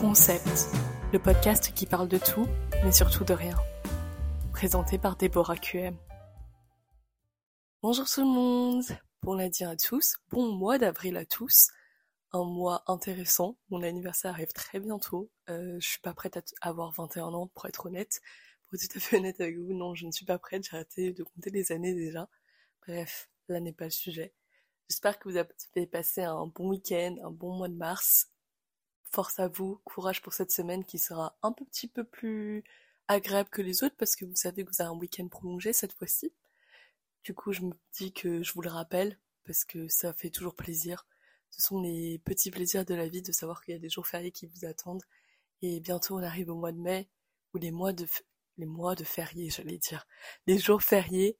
Concept, le podcast qui parle de tout, mais surtout de rien. Présenté par Déborah QM. Bonjour tout le monde, bon lundi à tous, bon mois d'avril à tous, un mois intéressant, mon anniversaire arrive très bientôt, euh, je suis pas prête à avoir 21 ans pour être honnête, pour être tout à fait honnête avec vous, non je ne suis pas prête, j'ai arrêté de compter les années déjà, bref, là n'est pas le sujet. J'espère que vous avez passé un bon week-end, un bon mois de mars, force à vous, courage pour cette semaine qui sera un petit peu plus agréable que les autres parce que vous savez que vous avez un week-end prolongé cette fois-ci. Du coup, je me dis que je vous le rappelle parce que ça fait toujours plaisir. Ce sont les petits plaisirs de la vie de savoir qu'il y a des jours fériés qui vous attendent. Et bientôt, on arrive au mois de mai où les mois de, les mois de fériés, j'allais dire. Les jours fériés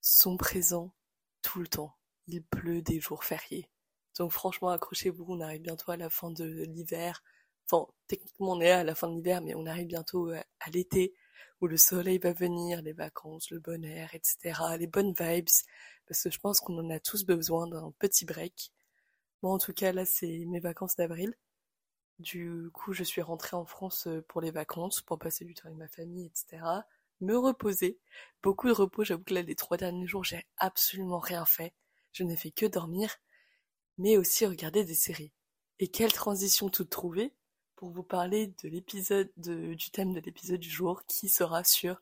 sont présents tout le temps. Il pleut des jours fériés. Donc franchement, accrochez-vous, on arrive bientôt à la fin de l'hiver. Enfin, techniquement, on est à la fin de l'hiver, mais on arrive bientôt euh, à l'été, où le soleil va venir, les vacances, le bon air, etc., les bonnes vibes, parce que je pense qu'on en a tous besoin d'un petit break. Moi, en tout cas, là, c'est mes vacances d'avril. Du coup, je suis rentrée en France euh, pour les vacances, pour passer du temps avec ma famille, etc. Me reposer. Beaucoup de repos, j'avoue que là, les trois derniers jours, j'ai absolument rien fait. Je n'ai fait que dormir mais aussi regarder des séries. Et quelle transition toute trouvée pour vous parler de l'épisode du thème de l'épisode du jour qui sera sur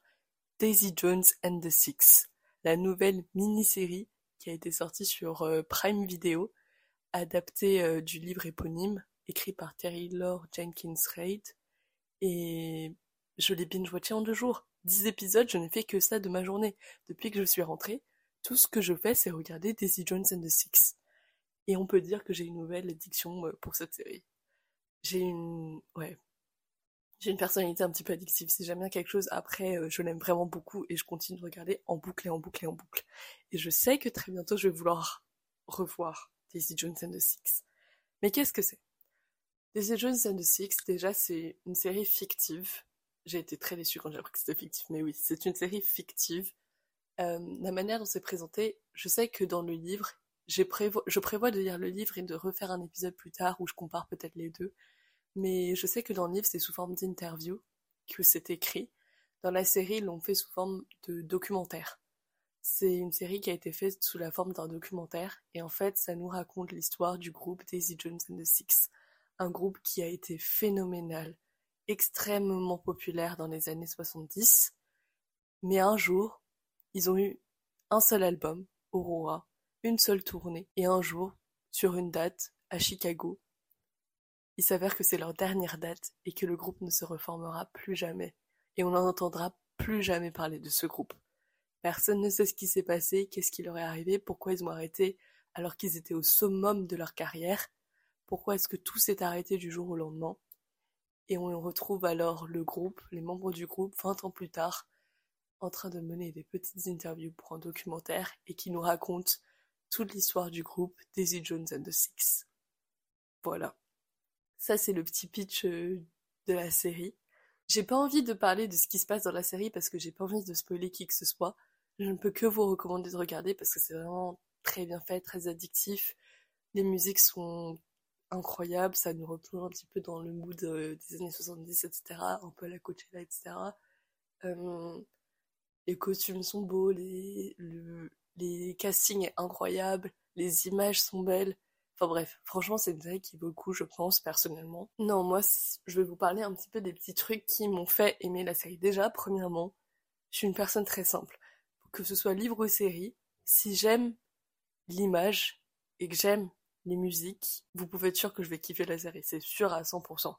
Daisy Jones and the Six, la nouvelle mini-série qui a été sortie sur euh, Prime Video, adaptée euh, du livre éponyme écrit par Terry Lore Jenkins Reid et je l'ai binge-watché en deux jours. Dix épisodes, je n'ai fait que ça de ma journée. Depuis que je suis rentrée, tout ce que je fais, c'est regarder Daisy Jones and the Six. Et on peut dire que j'ai une nouvelle addiction euh, pour cette série. J'ai une, ouais, j'ai une personnalité un petit peu addictive. Si j'aime bien quelque chose, après, euh, je l'aime vraiment beaucoup et je continue de regarder en boucle et en boucle et en boucle. Et je sais que très bientôt, je vais vouloir revoir Daisy Jones and the Six. Mais qu'est-ce que c'est? Daisy Jones and the Six, déjà, c'est une série fictive. J'ai été très déçue quand j'ai appris que c'était fictif, mais oui, c'est une série fictive. Euh, la manière dont c'est présenté, je sais que dans le livre, je prévois de lire le livre et de refaire un épisode plus tard où je compare peut-être les deux. Mais je sais que dans le livre, c'est sous forme d'interview que c'est écrit. Dans la série, ils l'ont fait sous forme de documentaire. C'est une série qui a été faite sous la forme d'un documentaire et en fait, ça nous raconte l'histoire du groupe Daisy Jones and the Six. Un groupe qui a été phénoménal, extrêmement populaire dans les années 70. Mais un jour, ils ont eu un seul album, Aurora, une seule tournée, et un jour, sur une date, à Chicago, il s'avère que c'est leur dernière date et que le groupe ne se reformera plus jamais, et on n'en entendra plus jamais parler de ce groupe. Personne ne sait ce qui s'est passé, qu'est-ce qui leur est arrivé, pourquoi ils ont arrêté alors qu'ils étaient au summum de leur carrière, pourquoi est-ce que tout s'est arrêté du jour au lendemain. Et on retrouve alors le groupe, les membres du groupe, 20 ans plus tard, en train de mener des petites interviews pour un documentaire et qui nous racontent toute l'histoire du groupe Daisy Jones and the Six. Voilà. Ça, c'est le petit pitch euh, de la série. J'ai pas envie de parler de ce qui se passe dans la série parce que j'ai pas envie de spoiler qui que ce soit. Je ne peux que vous recommander de regarder parce que c'est vraiment très bien fait, très addictif. Les musiques sont incroyables, ça nous replonge un petit peu dans le mood euh, des années 70, etc. Un peu à la Coachella, etc. Euh, les costumes sont beaux, les, le, les castings incroyables, les images sont belles. Enfin bref, franchement, c'est une série qui vaut le coup, je pense, personnellement. Non, moi, je vais vous parler un petit peu des petits trucs qui m'ont fait aimer la série. Déjà, premièrement, je suis une personne très simple. Que ce soit livre ou série, si j'aime l'image et que j'aime les musiques, vous pouvez être sûr que je vais kiffer la série. C'est sûr à 100%.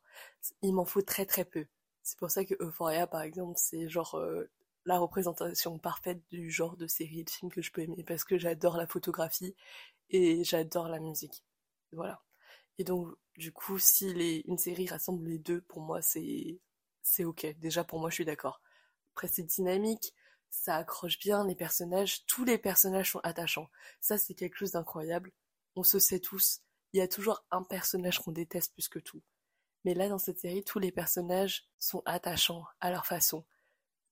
Il m'en faut très très peu. C'est pour ça que Euphoria, par exemple, c'est genre euh, la représentation parfaite du genre de série de film que je peux aimer parce que j'adore la photographie et j'adore la musique. Voilà. Et donc, du coup, si les, une série rassemble les deux, pour moi, c'est, c'est ok. Déjà, pour moi, je suis d'accord. Après, c'est dynamique, ça accroche bien les personnages, tous les personnages sont attachants. Ça, c'est quelque chose d'incroyable. On se sait tous. Il y a toujours un personnage qu'on déteste plus que tout. Mais là, dans cette série, tous les personnages sont attachants à leur façon.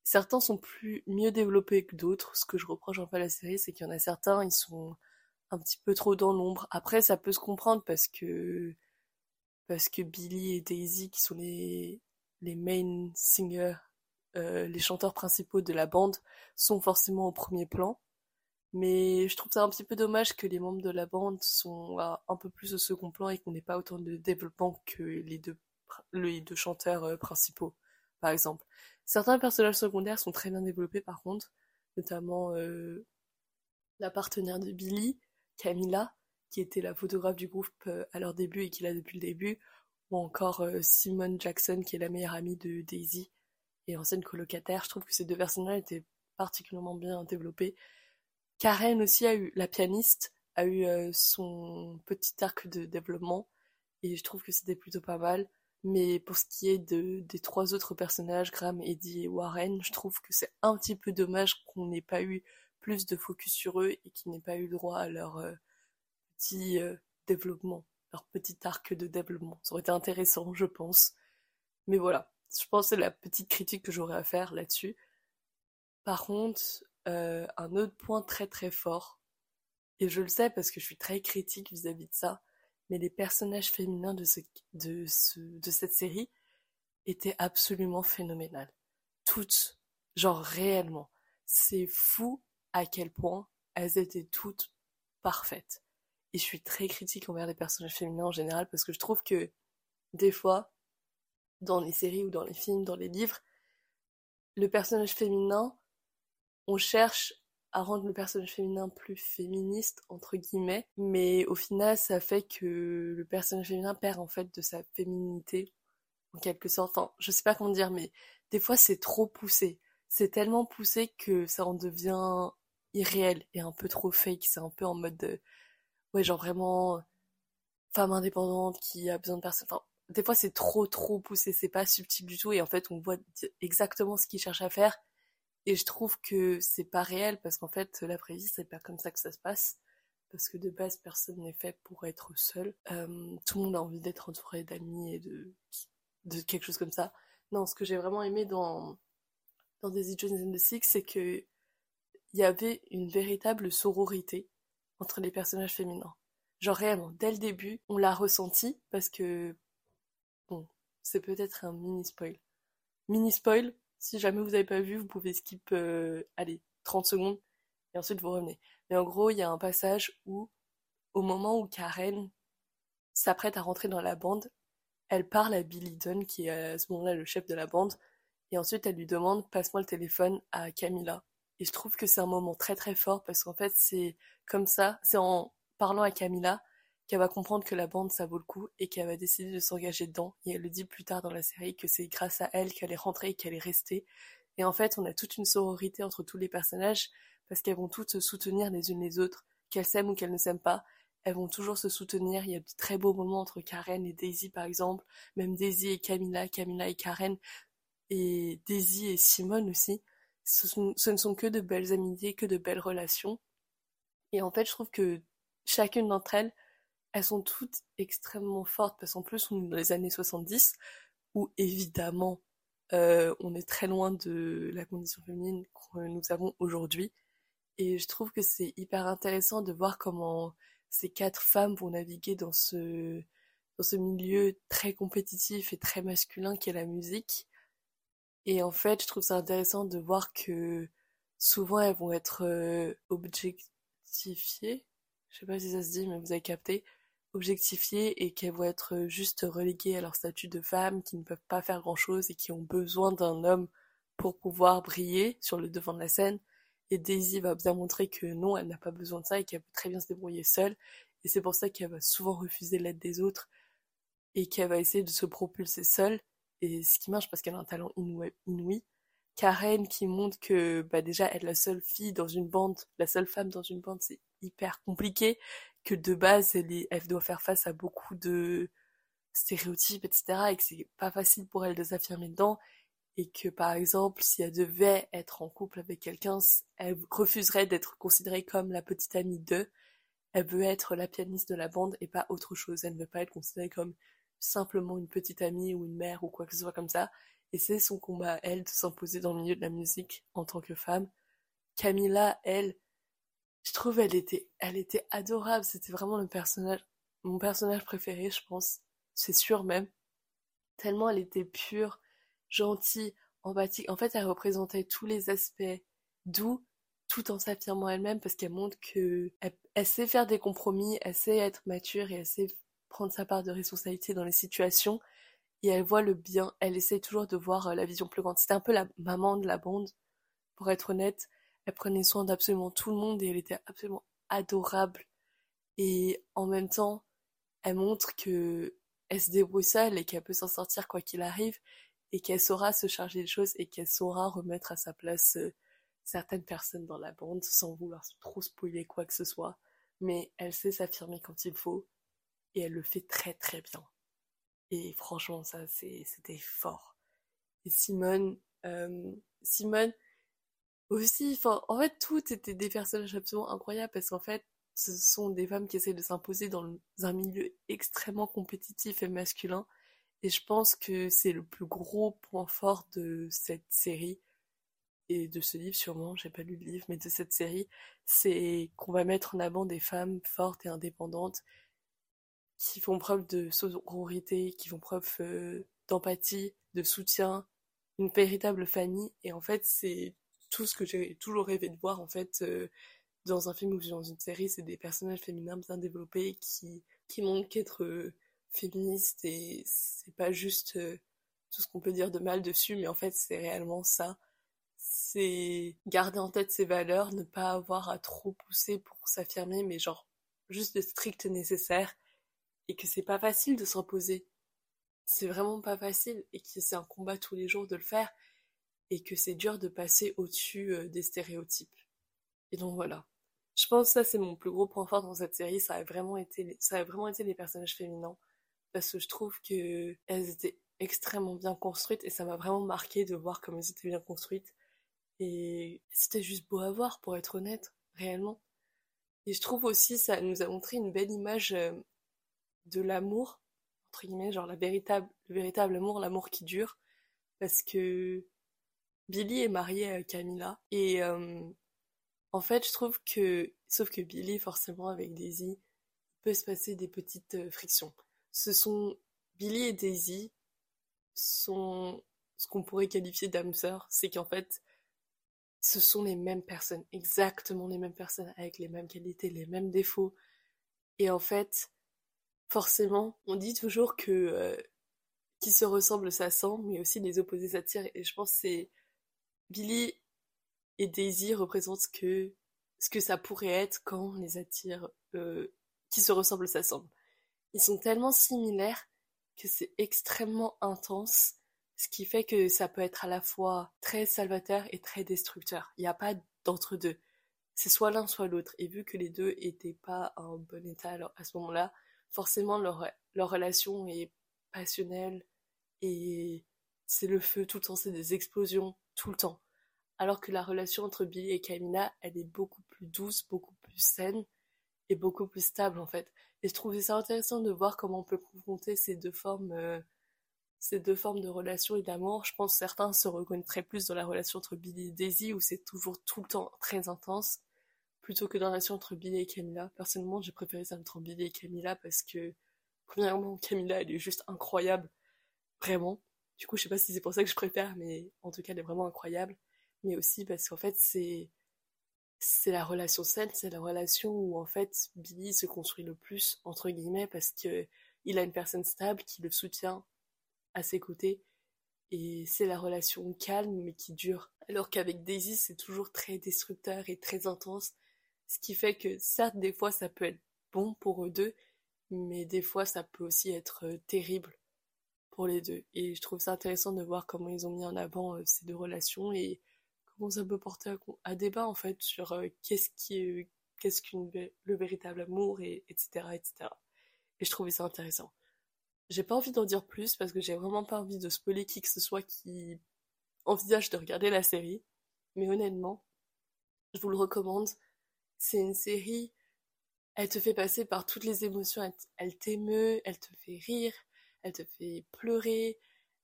Certains sont plus mieux développés que d'autres. Ce que je reproche un peu à la série, c'est qu'il y en a certains, ils sont un petit peu trop dans l'ombre. Après, ça peut se comprendre parce que parce que Billy et Daisy, qui sont les, les main singers, euh, les chanteurs principaux de la bande, sont forcément au premier plan. Mais je trouve ça un petit peu dommage que les membres de la bande sont un peu plus au second plan et qu'on n'ait pas autant de développement que les deux, les deux chanteurs euh, principaux, par exemple. Certains personnages secondaires sont très bien développés par contre, notamment euh, la partenaire de Billy, Camilla, qui était la photographe du groupe euh, à leur début et qui l'a depuis le début, ou encore euh, Simone Jackson, qui est la meilleure amie de Daisy et ancienne colocataire. Je trouve que ces deux personnages étaient particulièrement bien développés. Karen aussi a eu, la pianiste, a eu son petit arc de développement et je trouve que c'était plutôt pas mal. Mais pour ce qui est de, des trois autres personnages, Graham, Eddie et Warren, je trouve que c'est un petit peu dommage qu'on n'ait pas eu plus de focus sur eux et qu'ils n'aient pas eu droit à leur petit euh, développement, leur petit arc de développement. Ça aurait été intéressant, je pense. Mais voilà, je pense que c'est la petite critique que j'aurais à faire là-dessus. Par contre, euh, un autre point très très fort, et je le sais parce que je suis très critique vis-à-vis de ça, mais les personnages féminins de, ce, de, ce, de cette série étaient absolument phénoménales. Toutes, genre réellement. C'est fou à quel point elles étaient toutes parfaites. Et je suis très critique envers les personnages féminins en général parce que je trouve que des fois, dans les séries ou dans les films, dans les livres, le personnage féminin, on cherche à rendre le personnage féminin plus féministe, entre guillemets, mais au final, ça fait que le personnage féminin perd en fait de sa féminité, en quelque sorte. Enfin, je sais pas comment dire, mais des fois, c'est trop poussé. C'est tellement poussé que ça en devient irréel et un peu trop fake. C'est un peu en mode de ouais, genre vraiment femme indépendante qui a besoin de personne. Enfin, des fois c'est trop trop poussé, c'est pas subtil du tout et en fait on voit exactement ce qu'il cherche à faire et je trouve que c'est pas réel parce qu'en fait la vraie vie c'est pas comme ça que ça se passe parce que de base personne n'est fait pour être seul. Euh, tout le monde a envie d'être entouré d'amis et de de quelque chose comme ça. Non, ce que j'ai vraiment aimé dans dans Daisy Jones and the Six, c'est que il y avait une véritable sororité entre les personnages féminins. Genre réellement, dès le début, on l'a ressenti parce que, bon, c'est peut-être un mini spoil. Mini spoil, si jamais vous n'avez pas vu, vous pouvez skip, euh, allez, 30 secondes et ensuite vous revenez. Mais en gros, il y a un passage où, au moment où Karen s'apprête à rentrer dans la bande, elle parle à Billy Dunn, qui est à ce moment-là le chef de la bande, et ensuite elle lui demande passe-moi le téléphone à Camilla. Et je trouve que c'est un moment très très fort parce qu'en fait c'est comme ça, c'est en parlant à Camilla qu'elle va comprendre que la bande ça vaut le coup et qu'elle va décider de s'engager dedans. Et elle le dit plus tard dans la série que c'est grâce à elle qu'elle est rentrée et qu'elle est restée. Et en fait on a toute une sororité entre tous les personnages parce qu'elles vont toutes se soutenir les unes les autres, qu'elles s'aiment ou qu'elles ne s'aiment pas. Elles vont toujours se soutenir. Il y a de très beaux moments entre Karen et Daisy par exemple, même Daisy et Camilla, Camilla et Karen, et Daisy et Simone aussi ce, ne sont que de belles amitiés, que de belles relations. Et en fait, je trouve que chacune d'entre elles, elles sont toutes extrêmement fortes, parce qu'en plus, on est dans les années 70, où évidemment, euh, on est très loin de la condition féminine que nous avons aujourd'hui. Et je trouve que c'est hyper intéressant de voir comment ces quatre femmes vont naviguer dans ce, dans ce milieu très compétitif et très masculin qu'est la musique, et en fait, je trouve ça intéressant de voir que souvent elles vont être euh, objectifiées. Je sais pas si ça se dit, mais vous avez capté. Objectifiées et qu'elles vont être juste reléguées à leur statut de femme, qui ne peuvent pas faire grand chose et qui ont besoin d'un homme pour pouvoir briller sur le devant de la scène. Et Daisy va bien montrer que non, elle n'a pas besoin de ça et qu'elle peut très bien se débrouiller seule. Et c'est pour ça qu'elle va souvent refuser l'aide des autres et qu'elle va essayer de se propulser seule et ce qui marche parce qu'elle a un talent inouï. Karen qui montre que bah déjà être la seule fille dans une bande, la seule femme dans une bande, c'est hyper compliqué, que de base elle, doit faire face à beaucoup de stéréotypes, etc. et que c'est pas facile pour elle de s'affirmer dedans et que par exemple si elle devait être en couple avec quelqu'un, elle refuserait d'être considérée comme la petite amie d'eux. Elle veut être la pianiste de la bande et pas autre chose. Elle ne veut pas être considérée comme simplement une petite amie ou une mère ou quoi que ce soit comme ça. Et c'est son combat, elle, de s'imposer dans le milieu de la musique en tant que femme. Camilla, elle, je trouve elle était, elle était adorable. C'était vraiment le personnage, mon personnage préféré, je pense, c'est sûr même. Tellement elle était pure, gentille, empathique. En fait, elle représentait tous les aspects doux tout en s'affirmant elle-même parce qu'elle montre que elle, sait faire des compromis, elle sait être mature et elle sait prendre sa part de responsabilité dans les situations et elle voit le bien, elle essaie toujours de voir euh, la vision plus grande. C'était un peu la maman de la bande, pour être honnête. Elle prenait soin d'absolument tout le monde et elle était absolument adorable. Et en même temps, elle montre que elle se débrouille seule et qu'elle peut s'en sortir quoi qu'il arrive et qu'elle saura se charger des choses et qu'elle saura remettre à sa place euh, certaines personnes dans la bande sans vouloir trop spoiler quoi que ce soit. Mais elle sait s'affirmer quand il faut et elle le fait très très bien. Et franchement, ça, c'était fort. Et Simone, euh, Simone aussi, en fait, toutes étaient des personnages absolument incroyables parce qu'en fait, ce sont des femmes qui essaient de s'imposer dans un milieu extrêmement compétitif et masculin. Et je pense que c'est le plus gros point fort de cette série et de ce livre sûrement, j'ai pas lu le livre, mais de cette série, c'est qu'on va mettre en avant des femmes fortes et indépendantes qui font preuve de sororité, qui font preuve euh, d'empathie, de soutien, une véritable famille. Et en fait, c'est tout ce que j'ai toujours rêvé de voir en fait euh, dans un film ou dans une série, c'est des personnages féminins bien développés qui qui montrent qu'être euh, féministe et c'est pas juste tout ce qu'on peut dire de mal dessus, mais en fait c'est réellement ça. C'est garder en tête ses valeurs, ne pas avoir à trop pousser pour s'affirmer, mais genre juste le strict nécessaire et que c'est pas facile de s'imposer. C'est vraiment pas facile et que c'est un combat tous les jours de le faire et que c'est dur de passer au-dessus euh, des stéréotypes. Et donc voilà. Je pense que ça c'est mon plus gros point fort dans cette série, ça a vraiment été ça a vraiment été les personnages féminins parce que je trouve que elles étaient extrêmement bien construites et ça m'a vraiment marqué de voir comme elles étaient bien construites et c'était juste beau à voir pour être honnête, réellement. Et je trouve aussi ça nous a montré une belle image euh, de l'amour, entre guillemets, genre la véritable, le véritable amour, l'amour qui dure, parce que Billy est marié à Camilla, et euh, en fait, je trouve que, sauf que Billy, forcément, avec Daisy, peut se passer des petites euh, frictions. Ce sont Billy et Daisy sont ce qu'on pourrait qualifier d'âmes sœurs, c'est qu'en fait, ce sont les mêmes personnes, exactement les mêmes personnes, avec les mêmes qualités, les mêmes défauts. Et en fait, forcément, on dit toujours que euh, qui se ressemble s'assemble, mais aussi les opposés s'attirent. Et je pense que c'est Billy et Daisy représentent ce que ça pourrait être quand les attire euh, qui se ressemblent s'assemblent. Ils sont tellement similaires que c'est extrêmement intense, ce qui fait que ça peut être à la fois très salvateur et très destructeur. Il n'y a pas d'entre-deux. C'est soit l'un, soit l'autre. Et vu que les deux étaient pas en bon état à ce moment-là, forcément leur, leur relation est passionnelle et c'est le feu tout le temps, c'est des explosions tout le temps. Alors que la relation entre Billy et Camilla, elle est beaucoup plus douce, beaucoup plus saine et beaucoup plus stable en fait. Et je trouvais ça intéressant de voir comment on peut confronter ces deux formes, euh, ces deux formes de relation et d'amour. Je pense que certains se reconnaîtraient plus dans la relation entre Billy et Daisy où c'est toujours tout le temps très intense plutôt que dans la relation entre Billy et Camilla. Personnellement, j'ai préféré ça entre Billy et Camilla parce que, premièrement, Camilla, elle est juste incroyable. Vraiment. Du coup, je sais pas si c'est pour ça que je préfère, mais en tout cas, elle est vraiment incroyable. Mais aussi parce qu'en fait, c'est, c'est la relation saine, c'est la relation où, en fait, Billy se construit le plus, entre guillemets, parce que il a une personne stable qui le soutient à ses côtés. Et c'est la relation calme, mais qui dure. Alors qu'avec Daisy, c'est toujours très destructeur et très intense. Ce qui fait que certes, des fois, ça peut être bon pour eux deux, mais des fois, ça peut aussi être euh, terrible pour les deux. Et je trouve ça intéressant de voir comment ils ont mis en avant euh, ces deux relations et comment ça peut porter à, débat, en fait, sur euh, qu'est-ce qui est, qu'est-ce qu'une, le véritable amour, et, etc., etc. Et je trouvais ça intéressant. J'ai pas envie d'en dire plus parce que j'ai vraiment pas envie de spoiler qui que ce soit qui envisage de regarder la série. Mais honnêtement, je vous le recommande. C'est une série, elle te fait passer par toutes les émotions, elle, t'émeut, elle te fait rire, elle te fait pleurer,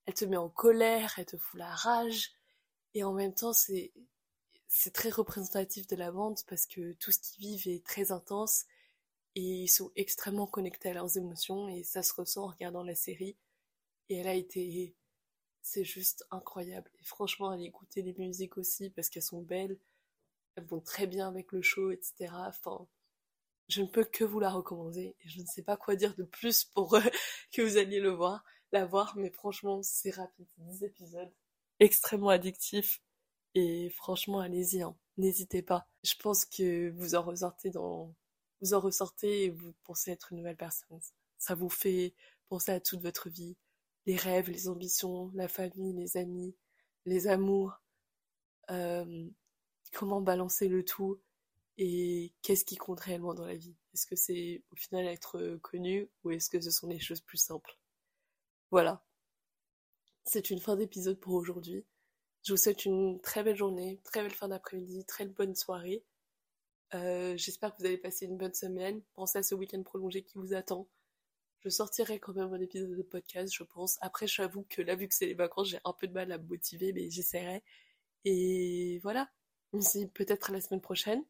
elle te met en colère, elle te fout la rage. Et en même temps, c'est c'est très représentatif de la bande parce que tout ce qu'ils vivent est très intense et ils sont extrêmement connectés à leurs émotions et ça se ressent en regardant la série. Et elle a été, c'est juste incroyable. Et franchement, allez écouter les musiques aussi parce qu'elles sont belles, elles vont très bien avec le show, etc. je ne peux que vous la recommander et je ne sais pas quoi dire de plus pour que vous alliez le voir, la voir, mais franchement, c'est rapide, 10 épisodes, extrêmement addictif et franchement, allez-y, hein. n'hésitez pas. Je pense que vous en ressortez dans, vous en ressortez et vous pensez être une nouvelle personne. Ça vous fait penser à toute votre vie, les rêves, les ambitions, la famille, les amis, les amours, euh, comment balancer le tout et qu'est-ce qui compte réellement dans la vie? Est-ce que c'est au final être connu ou est-ce que ce sont les choses plus simples? Voilà. C'est une fin d'épisode pour aujourd'hui. Je vous souhaite une très belle journée, très belle fin d'après-midi, très bonne soirée. Euh, j'espère que vous allez passer une bonne semaine. Pensez à ce week-end prolongé qui vous attend. Je sortirai quand même un épisode de podcast, je pense. Après, j'avoue que là, vu que c'est les vacances, j'ai un peu de mal à me motiver, mais j'essaierai. Et voilà. On se dit peut-être la semaine prochaine.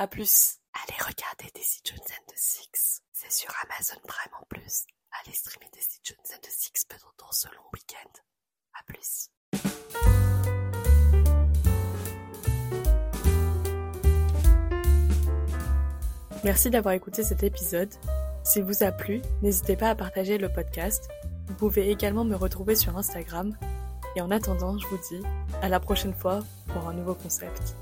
À plus. Allez regarder Daisy Jones and the Six. C'est sur Amazon Prime en plus. Allez streamer Daisy Jones and the Six pendant ce long week-end. À plus. Merci d'avoir écouté cet épisode. S'il vous a plu, n'hésitez pas à partager le podcast. Vous pouvez également me retrouver sur Instagram. Et en attendant, je vous dis à la prochaine fois pour un nouveau concept.